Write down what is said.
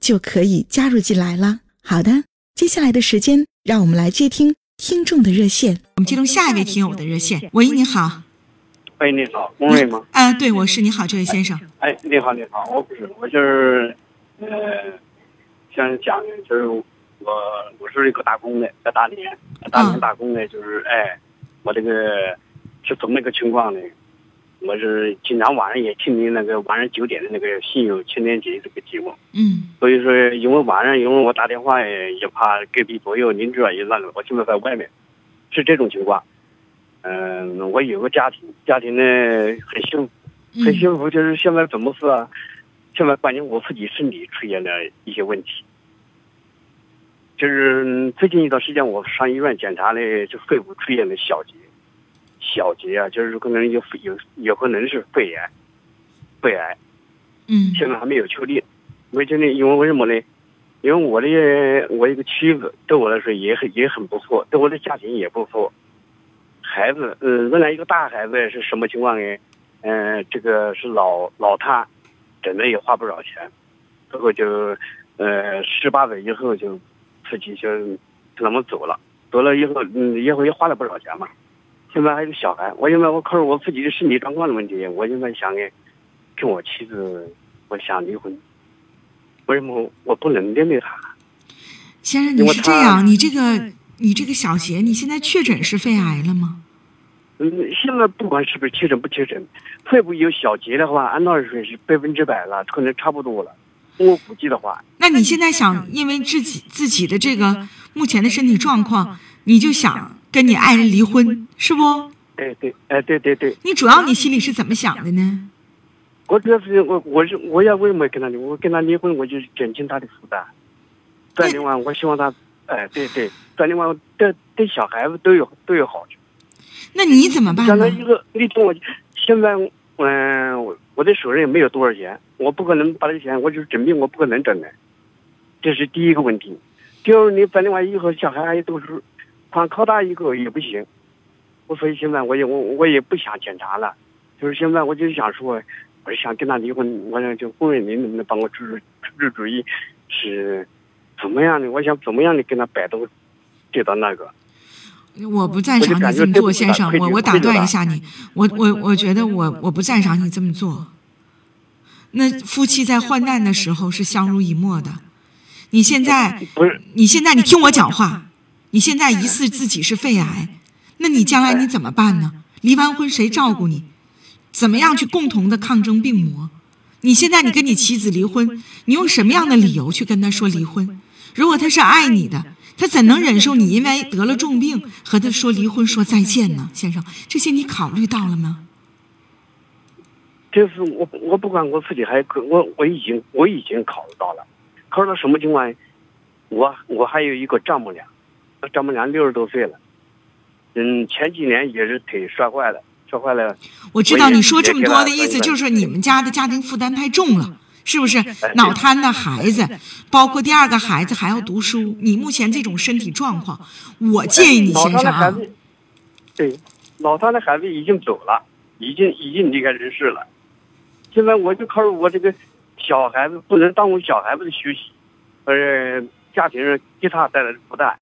就可以加入进来了。好的，接下来的时间，让我们来接听听众的热线。我们接通下一位听友的热线。喂，你好。喂，你好，龚瑞吗？啊，对，我是。你好，这位先生。哎，你好，你好，我不是，我就是，呃，想讲的，就是我，我是一个打工的，在大连，大连打工的，就是哎。我这个是怎么一个情况呢？我是经常晚上也听你那个晚上九点的那个《心有千年节》这个节目。嗯。所以说，因为晚上因为我打电话也也怕隔壁左右邻居啊也那个，我现在在外面，是这种情况。嗯，我有个家庭，家庭呢很幸福，很幸福。就是现在怎么是啊？现在关键我自己身体出现了一些问题。就是最近一段时间，我上医院检查呢，就肺部出现了小结，小结啊，就是可能有有有可能是肺癌，肺癌，嗯，现在还没有确定，没确定，因为为什么呢？因为我的我一个妻子对我来说也很也很不错，对我的家庭也不错，孩子，嗯，原来一个大孩子是什么情况呢？嗯，这个是老老瘫，诊的也花不少钱，最后就，呃，十八岁以后就。自己就他们走了，走了以后，嗯，以后也花了不少钱嘛。现在还有小孩，我现在我考虑我自己的身体状况的问题，我现在想跟跟我妻子，我想离婚。为什么我不能面对他？先生，你是这样，你这个你这个小杰，你现在确诊是肺癌了吗？嗯，现在不管是不是确诊不确诊，肺部有小结的话，按道理说是百分之百了，可能差不多了。我估计的话，那你现在想，因为自己自己的这个目前的身体状况，你就想跟你爱人离婚，是不？哎对，哎对对对。你主要你心里是怎么想的呢？我主要是我我是我要为什么跟他离？我跟他离婚，我就减轻他的负担。再另外，我希望他，哎对对，再另外对对小孩子都有都有好处。那你怎么办呢？一个，你听我，现在嗯我。我的手上也没有多少钱，我不可能把这个钱，我就是整病，我不可能整的，这是第一个问题。第二，你反正话以后小孩还读书，光靠他一个也不行。我所以现在我也我我也不想检查了，就是现在我就想说，我想跟他离婚，我想就问问您能不能帮我出出出出主意，是怎么样的？我想怎么样的跟他摆脱这到那个。我不赞赏你这么做，先生。我我打断一下你，我我我觉得我我不赞赏你这么做。那夫妻在患难的时候是相濡以沫的，你现在不是？你现在你听我讲话，你现在疑似自己是肺癌，那你将来你怎么办呢？离完婚谁照顾你？怎么样去共同的抗争病魔？你现在你跟你妻子离婚，你用什么样的理由去跟他说离婚？如果他是爱你的。他怎能忍受你因为得了重病和他说离婚说再见呢，先生？这些你考虑到了吗？就是我我不管我自己还我我已经我已经考虑到了，考虑到什么情况？我我还有一个丈母娘，丈母娘六十多岁了，嗯，前几年也是腿摔坏了，摔坏了。我知道你说这么多的意思就是你们家的家庭负担太重了。是不是脑瘫的孩子，包括第二个孩子还要读书？你目前这种身体状况，我建议你先生啊。对，脑瘫的孩子已经走了，已经已经离开人世了。现在我就考虑我这个小孩子不能耽误小孩子的学习，呃，家庭上给他带来的负担。